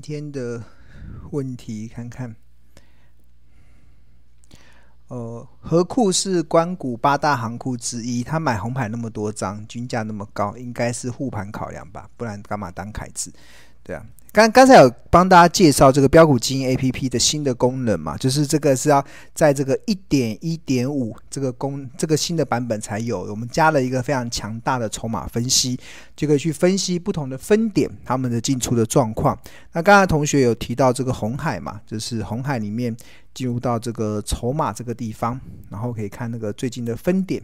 天的问题看看。呃，河库是关谷八大行库之一，他买红牌那么多张，均价那么高，应该是护盘考量吧？不然干嘛当凯子？对啊。刚刚才有帮大家介绍这个标股基因 A P P 的新的功能嘛，就是这个是要在这个一点一点五这个功这个新的版本才有，我们加了一个非常强大的筹码分析，就可以去分析不同的分点他们的进出的状况。那刚才同学有提到这个红海嘛，就是红海里面进入到这个筹码这个地方，然后可以看那个最近的分点，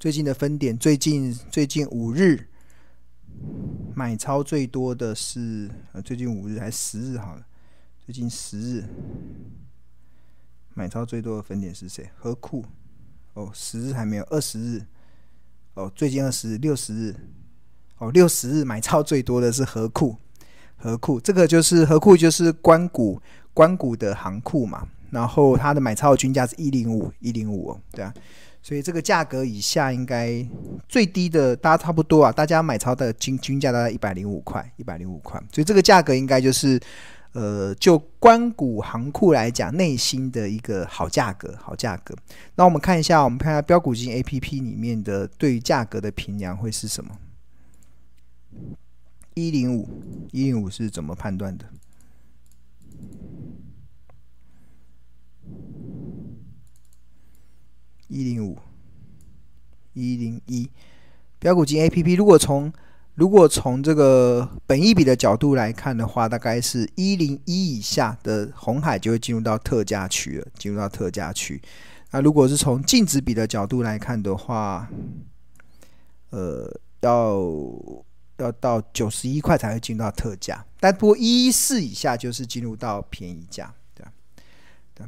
最近的分点，最近最近五日。买超最多的是呃，最近五日还是十日好了，最近十日买超最多的分点是谁？合库。哦，十日还没有，二十日。哦，最近二十日、六十日。哦，六十日买超最多的是合库，合库。这个就是合库就是关谷关谷的行库嘛，然后它的买超均价是一零五一零五，对啊。所以这个价格以下应该最低的，大家差不多啊。大家买超的均均价大概一百零五块，一百零五块。所以这个价格应该就是，呃，就关谷行库来讲，内心的一个好价格，好价格。那我们看一下，我们看一下标股基金 APP 里面的对于价格的评量会是什么？一零五，一零五是怎么判断的？一零五一零一，标股金 A P P，如果从如果从这个本意比的角度来看的话，大概是一零一以下的红海就会进入到特价区了，进入到特价区。那如果是从净值比的角度来看的话，呃，要要到九十一块才会进到特价，但不过一一四以下就是进入到便宜价，对对。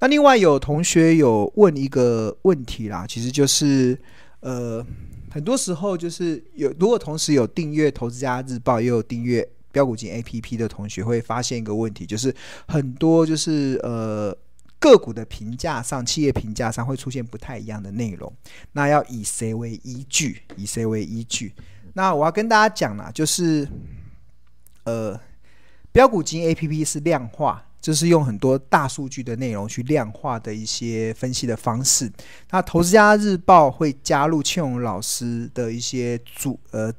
那另外有同学有问一个问题啦，其实就是，呃，很多时候就是有如果同时有订阅《投资家日报》也有订阅标股金 APP 的同学会发现一个问题，就是很多就是呃个股的评价上、企业评价上会出现不太一样的内容，那要以谁为依据？以谁为依据？那我要跟大家讲啦，就是呃，标股金 APP 是量化。就是用很多大数据的内容去量化的一些分析的方式。那投资家日报会加入庆荣老师的一些主呃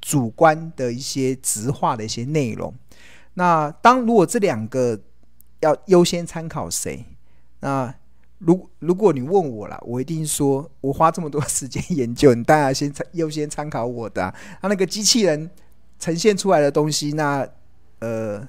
主观的一些直化的一些内容。那当如果这两个要优先参考谁？那如如果你问我了，我一定说，我花这么多时间研究，你当然先优先参考我的啊。那那个机器人呈现出来的东西，那呃。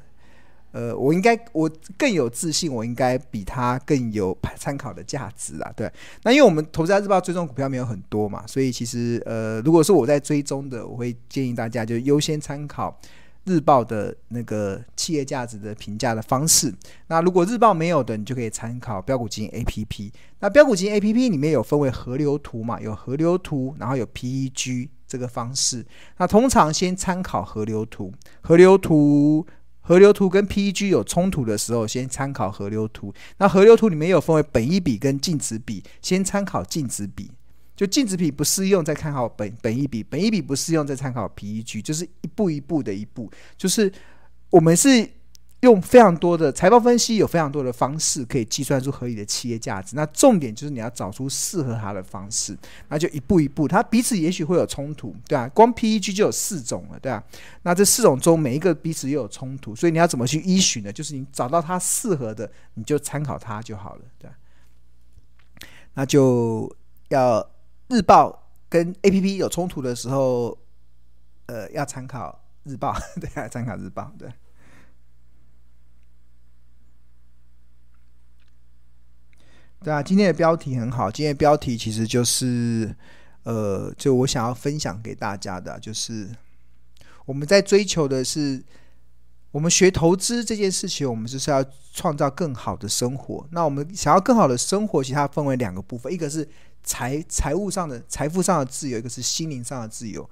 呃，我应该我更有自信，我应该比他更有参考的价值啊。对，那因为我们投资家日报追踪股票没有很多嘛，所以其实呃，如果是我在追踪的，我会建议大家就优先参考日报的那个企业价值的评价的方式。那如果日报没有的，你就可以参考标股金 APP。那标股金 APP 里面有分为河流图嘛，有河流图，然后有 PEG 这个方式。那通常先参考河流图，河流图。河流图跟 PEG 有冲突的时候，先参考河流图。那河流图里面有分为本一比跟净值比，先参考净值比。就净值比不适用，再看好本本一比；本一比不适用，再参考 PEG。就是一步一步的一步，就是我们是。用非常多的财报分析，有非常多的方式可以计算出合理的企业价值。那重点就是你要找出适合它的方式，那就一步一步，它彼此也许会有冲突，对啊，光 PEG 就有四种了，对啊。那这四种中每一个彼此又有冲突，所以你要怎么去依循呢？就是你找到它适合的，你就参考它就好了，对啊。那就要日报跟 APP 有冲突的时候，呃，要参考日报，对啊，参考日报，对。对啊，今天的标题很好。今天的标题其实就是，呃，就我想要分享给大家的，就是我们在追求的是，我们学投资这件事情，我们就是要创造更好的生活。那我们想要更好的生活，其实它分为两个部分，一个是财财务上的财富上的自由，一个是心灵上的自由。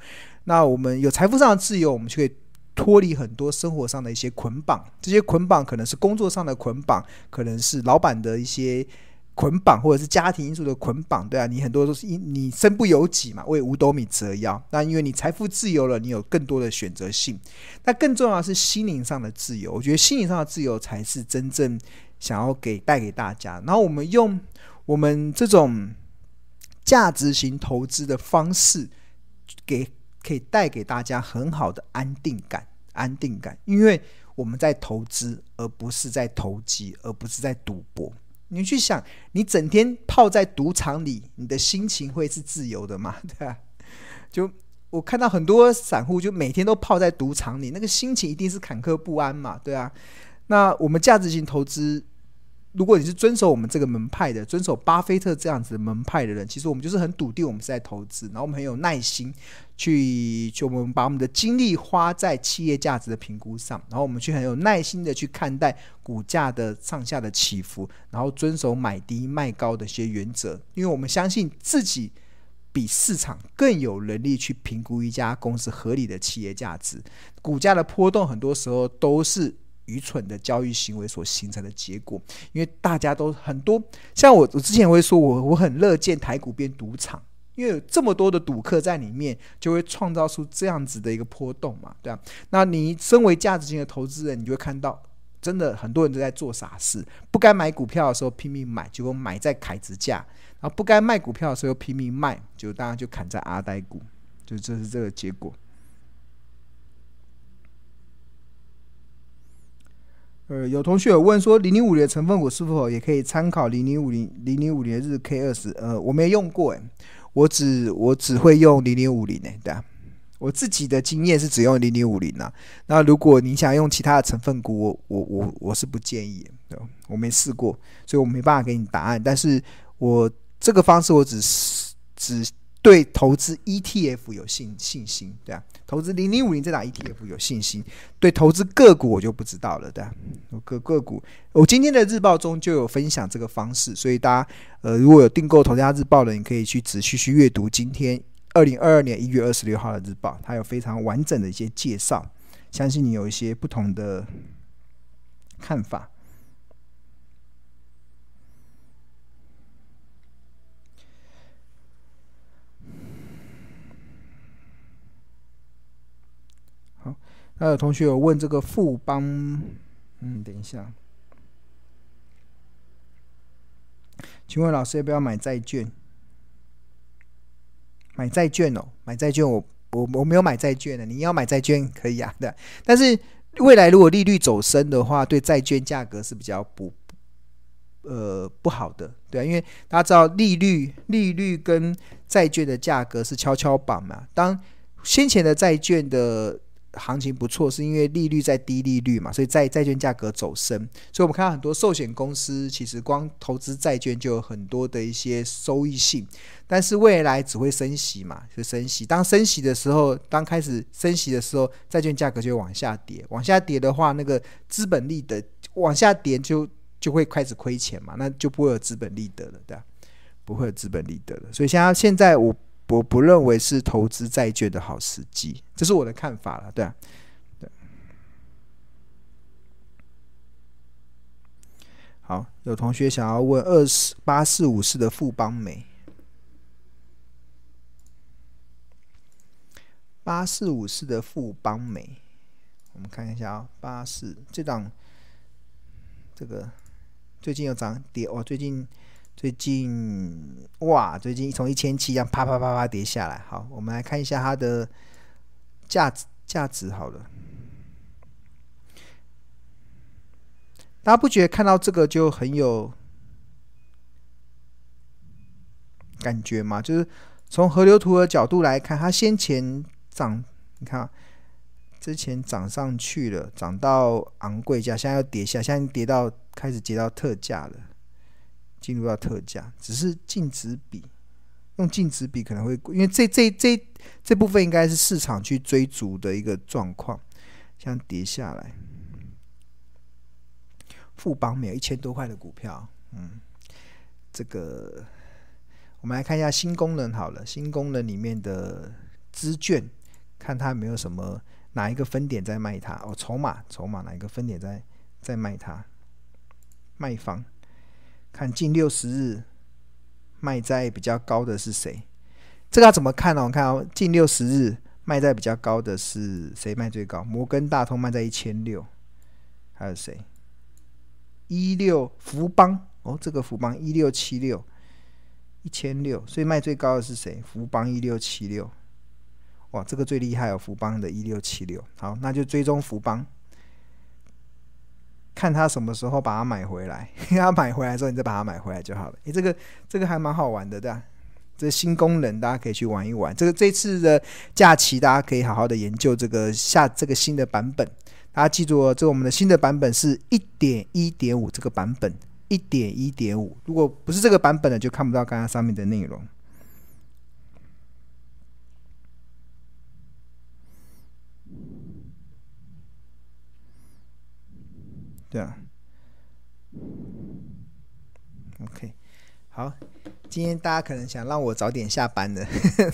那我们有财富上的自由，我们就可以脱离很多生活上的一些捆绑。这些捆绑可能是工作上的捆绑，可能是老板的一些。捆绑，或者是家庭因素的捆绑，对啊，你很多都是因你身不由己嘛，为五斗米折腰。那因为你财富自由了，你有更多的选择性。那更重要的是心灵上的自由，我觉得心灵上的自由才是真正想要给带给大家。然后我们用我们这种价值型投资的方式，给可以带给大家很好的安定感，安定感，因为我们在投资，而不是在投机，而不是在赌博。你去想，你整天泡在赌场里，你的心情会是自由的吗？对啊，就我看到很多散户，就每天都泡在赌场里，那个心情一定是坎坷不安嘛，对啊。那我们价值型投资。如果你是遵守我们这个门派的，遵守巴菲特这样子的门派的人，其实我们就是很笃定，我们是在投资，然后我们很有耐心去，就我们把我们的精力花在企业价值的评估上，然后我们去很有耐心的去看待股价的上下的起伏，然后遵守买低卖高的一些原则，因为我们相信自己比市场更有能力去评估一家公司合理的企业价值，股价的波动很多时候都是。愚蠢的交易行为所形成的结果，因为大家都很多，像我，我之前会说我我很乐见台股变赌场，因为有这么多的赌客在里面，就会创造出这样子的一个波动嘛，对啊。那你身为价值型的投资人，你就会看到，真的很多人都在做傻事，不该买股票的时候拼命买，结果买在凯子价，然后不该卖股票的时候又拼命卖，就当然就砍在阿呆股，就这是这个结果。呃，有同学有问说，零零五零的成分股是否也可以参考零零五零零零五零的日 K 二十？呃，我没用过诶，我只我只会用零零五零诶，对啊，我自己的经验是只用零零五零啊。那如果你想用其他的成分股，我我我我是不建议，对，我没试过，所以我没办法给你答案。但是我这个方式，我只是只对投资 ETF 有信信心，对啊。投资零零五零这档 ETF 有信心，对投资个股我就不知道了，对啊？个个股，我今天的日报中就有分享这个方式，所以大家呃如果有订购《投资家日报》的，你可以去仔细去阅读今天二零二二年一月二十六号的日报，它有非常完整的一些介绍，相信你有一些不同的看法。还有同学有问这个富邦，嗯，等一下，请问老师要不要买债券？买债券哦，买债券我我我没有买债券的，你要买债券可以啊，对。但是未来如果利率走升的话，对债券价格是比较不呃不好的，对啊，因为大家知道利率利率跟债券的价格是跷跷板嘛，当先前的债券的。行情不错，是因为利率在低利率嘛，所以债债券价格走升。所以我们看到很多寿险公司，其实光投资债券就有很多的一些收益性。但是未来只会升息嘛，就升息。当升息的时候，当开始升息的时候，债券价格就往下跌。往下跌的话，那个资本利得往下跌就就会开始亏钱嘛，那就不会有资本利得了，对吧？不会有资本利得了。所以现在现在我。我不认为是投资债券的好时机，这是我的看法了，对啊，对。好，有同学想要问二四八四五四的富邦美，八四五四的富邦美，我们看一下啊、哦，八四这档，这个最近有涨跌哦，最近。最近哇，最近从一千七这样啪啪啪啪跌下来。好，我们来看一下它的价值价值。好了，大家不觉得看到这个就很有感觉吗？就是从河流图的角度来看，它先前涨，你看之前涨上去了，涨到昂贵价，现在要跌下，现在跌到开始跌到特价了。进入到特价，只是净值比，用净值比可能会，因为这这这这部分应该是市场去追逐的一个状况，像跌下来，富邦没有一千多块的股票，嗯，这个我们来看一下新功能好了，新功能里面的资券，看它有没有什么哪一个分点在卖它哦，筹码筹码哪一个分点在在卖它，卖方。看近六十日卖在比较高的是谁？这个要怎么看呢？我看哦，近六十日卖在比较高的是谁卖最高？摩根大通卖在一千六，还有谁？一六福邦哦，这个福邦一六七六，一千六，所以卖最高的是谁？福邦一六七六。哇，这个最厉害哦，福邦的一六七六。好，那就追踪福邦，看他什么时候把它买回来。他买回来之后，你再把它买回来就好了。诶，这个这个还蛮好玩的，对吧？这新功能大家可以去玩一玩。这个这次的假期，大家可以好好的研究这个下这个新的版本。大家记住哦，这个我们的新的版本是一点一点五这个版本，一点一点五。如果不是这个版本的，就看不到刚刚上面的内容。对啊，OK，好，今天大家可能想让我早点下班的，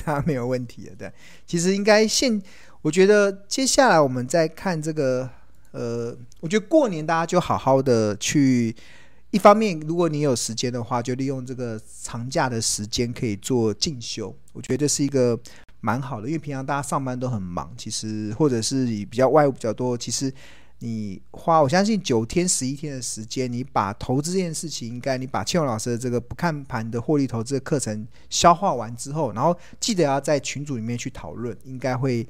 当然没有问题的。对，其实应该现，我觉得接下来我们再看这个，呃，我觉得过年大家就好好的去，一方面如果你有时间的话，就利用这个长假的时间可以做进修，我觉得这是一个蛮好的，因为平常大家上班都很忙，其实或者是以比较外务比较多，其实。你花，我相信九天十一天的时间，你把投资这件事情，应该你把庆荣老师的这个不看盘的获利投资的课程消化完之后，然后记得要在群组里面去讨论，应该会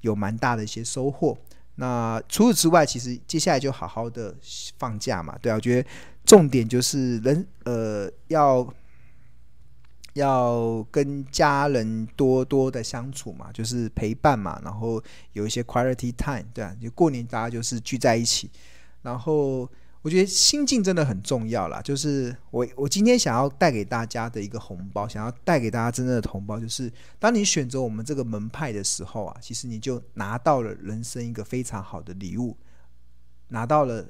有蛮大的一些收获。那除此之外，其实接下来就好好的放假嘛，对啊，我觉得重点就是人呃要。要跟家人多多的相处嘛，就是陪伴嘛，然后有一些 quality time，对啊，就过年大家就是聚在一起。然后我觉得心境真的很重要啦，就是我我今天想要带给大家的一个红包，想要带给大家真正的红包，就是当你选择我们这个门派的时候啊，其实你就拿到了人生一个非常好的礼物，拿到了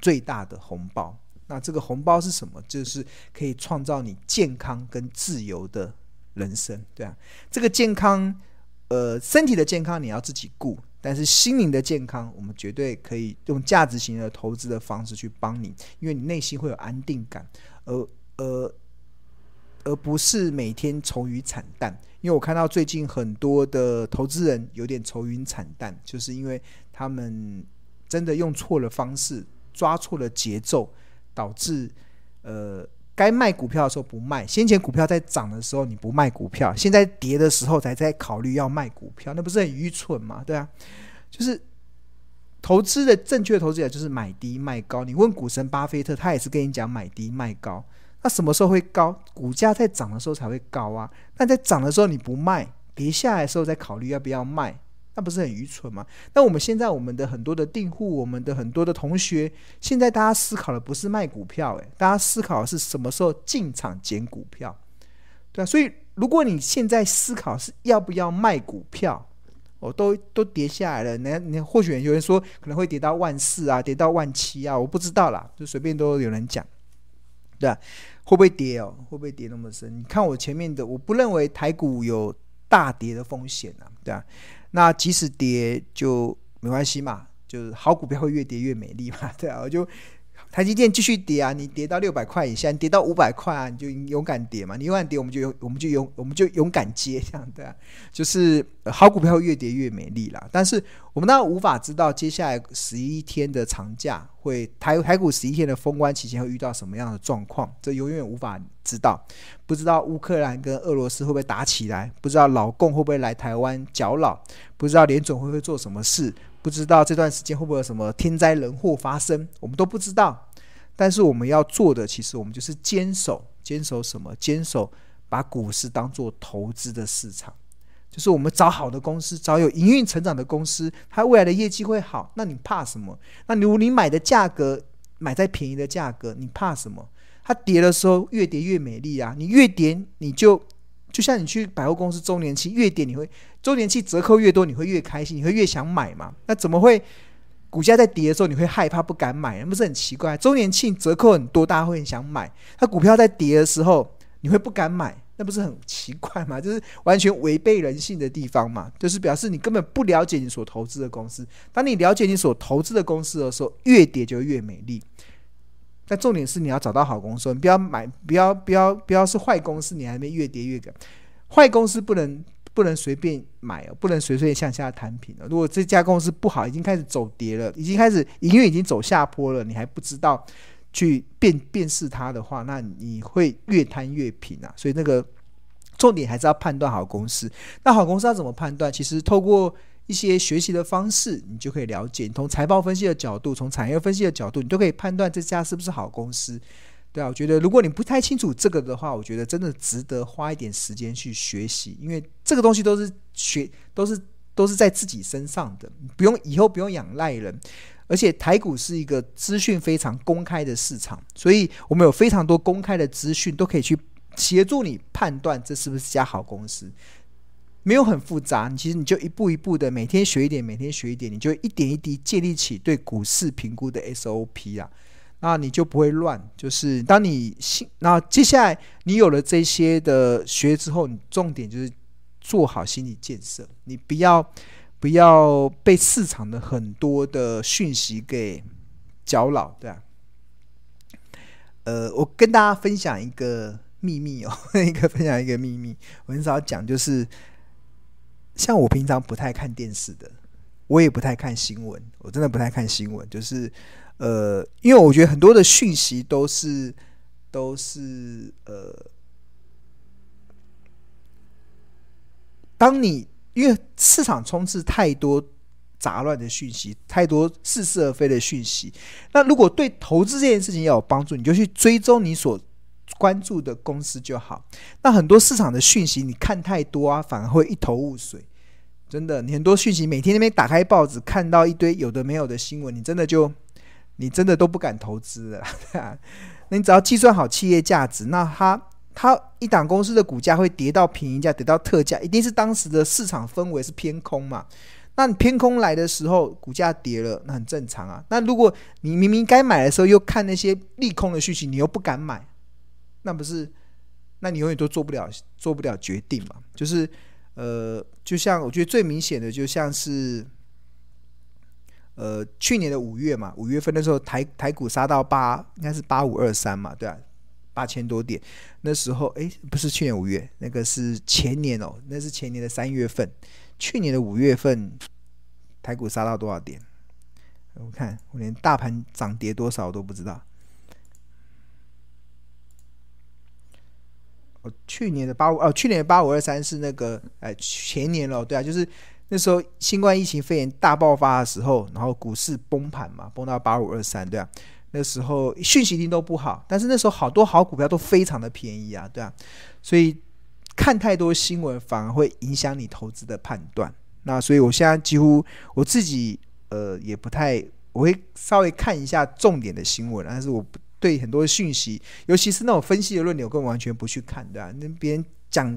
最大的红包。那这个红包是什么？就是可以创造你健康跟自由的人生，对啊。这个健康，呃，身体的健康你要自己顾，但是心灵的健康，我们绝对可以用价值型的投资的方式去帮你，因为你内心会有安定感，而而而不是每天愁云惨淡。因为我看到最近很多的投资人有点愁云惨淡，就是因为他们真的用错了方式，抓错了节奏。导致，呃，该卖股票的时候不卖，先前股票在涨的时候你不卖股票，现在跌的时候才在考虑要卖股票，那不是很愚蠢吗？对啊，就是投资的正确投资者就是买低卖高。你问股神巴菲特，他也是跟你讲买低卖高。那什么时候会高？股价在涨的时候才会高啊。那在涨的时候你不卖，跌下来的时候再考虑要不要卖。那不是很愚蠢吗？那我们现在我们的很多的订户，我们的很多的同学，现在大家思考的不是卖股票，诶，大家思考是什么时候进场捡股票，对啊。所以如果你现在思考是要不要卖股票，哦，都都跌下来了，那那或许有人说可能会跌到万四啊，跌到万七啊，我不知道啦，就随便都有人讲，对啊，会不会跌哦？会不会跌那么深？你看我前面的，我不认为台股有大跌的风险啊，对啊。那即使跌就没关系嘛，就是好股票会越跌越美丽嘛，对啊，我就台积电继续跌啊，你跌到六百块以下，你跌到五百块啊，你就勇敢跌嘛，你勇敢跌，我们就勇，我们就勇，我们就勇敢接，这样对啊，就是好股票越跌越美丽啦。但是我们当然无法知道接下来十一天的长假会台台股十一天的封关期间会遇到什么样的状况，这永远无法知道。不知道乌克兰跟俄罗斯会不会打起来，不知道老共会不会来台湾搅扰，不知道联准会不会做什么事。不知道这段时间会不会有什么天灾人祸发生，我们都不知道。但是我们要做的，其实我们就是坚守，坚守什么？坚守把股市当做投资的市场，就是我们找好的公司，找有营运成长的公司，它未来的业绩会好。那你怕什么？那如果你买的价格买在便宜的价格，你怕什么？它跌的时候越跌越美丽啊！你越跌你就。就像你去百货公司周年庆越跌，你会周年庆折扣越多，你会越开心，你会越想买嘛？那怎么会股价在跌的时候你会害怕不敢买？那不是很奇怪？周年庆折扣很多，大家会很想买。它股票在跌的时候你会不敢买，那不是很奇怪吗？就是完全违背人性的地方嘛。就是表示你根本不了解你所投资的公司。当你了解你所投资的公司的时候，越跌就越美丽。但重点是你要找到好公司，你不要买，不要不要不要是坏公司，你还没越跌越。坏公司不能不能随便买哦，不能随随向下摊平哦。如果这家公司不好，已经开始走跌了，已经开始营运已经走下坡了，你还不知道去辨辨识它的话，那你会越摊越平啊。所以那个重点还是要判断好公司。那好公司要怎么判断？其实透过一些学习的方式，你就可以了解。从财报分析的角度，从产业分析的角度，你都可以判断这家是不是好公司。对啊，我觉得如果你不太清楚这个的话，我觉得真的值得花一点时间去学习，因为这个东西都是学，都是都是在自己身上的，不用以后不用仰赖人。而且台股是一个资讯非常公开的市场，所以我们有非常多公开的资讯都可以去协助你判断这是不是家好公司。没有很复杂，你其实你就一步一步的每天学一点，每天学一点，你就一点一滴建立起对股市评估的 SOP 啊，那你就不会乱。就是当你心，那接下来你有了这些的学之后，你重点就是做好心理建设，你不要不要被市场的很多的讯息给搅扰，对啊。呃，我跟大家分享一个秘密哦，一个分享一个秘密，我很少讲，就是。像我平常不太看电视的，我也不太看新闻，我真的不太看新闻。就是，呃，因为我觉得很多的讯息都是都是呃，当你因为市场充斥太多杂乱的讯息，太多似是而非的讯息，那如果对投资这件事情要有帮助，你就去追踪你所关注的公司就好。那很多市场的讯息，你看太多啊，反而会一头雾水。真的，你很多讯息，每天那边打开报纸，看到一堆有的没有的新闻，你真的就，你真的都不敢投资了。那你只要计算好企业价值，那它它一档公司的股价会跌到便宜价，跌到特价，一定是当时的市场氛围是偏空嘛。那你偏空来的时候，股价跌了，那很正常啊。那如果你明明该买的时候，又看那些利空的讯息，你又不敢买。那不是，那你永远都做不了做不了决定嘛？就是，呃，就像我觉得最明显的，就像是，呃，去年的五月嘛，五月份的时候，台台股杀到八，应该是八五二三嘛，对啊，八千多点。那时候，哎，不是去年五月，那个是前年哦，那是前年的三月份。去年的五月份，台股杀到多少点？我看我连大盘涨跌多少我都不知道。去年的八五哦，去年的八五二三是那个哎前年了，对啊，就是那时候新冠疫情肺炎大爆发的时候，然后股市崩盘嘛，崩到八五二三，对啊，那时候讯息一定都不好，但是那时候好多好股票都非常的便宜啊，对啊，所以看太多新闻反而会影响你投资的判断。那所以我现在几乎我自己呃也不太，我会稍微看一下重点的新闻，但是我不。对很多讯息，尤其是那种分析的论点，我更完全不去看，对吧？那别人讲，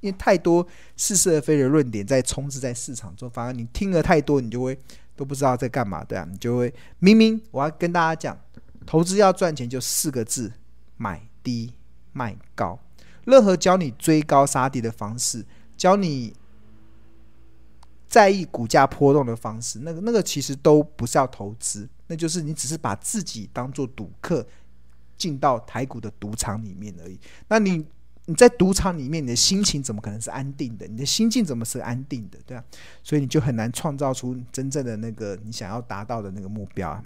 因为太多似是而非的论点在充斥在市场中，反而你听了太多，你就会都不知道在干嘛，对啊，你就会明明我要跟大家讲，投资要赚钱就四个字：买低卖高。任何教你追高杀低的方式，教你在意股价波动的方式，那个那个其实都不是要投资，那就是你只是把自己当做赌客。进到台股的赌场里面而已。那你你在赌场里面，你的心情怎么可能是安定的？你的心境怎么是安定的？对啊，所以你就很难创造出真正的那个你想要达到的那个目标啊。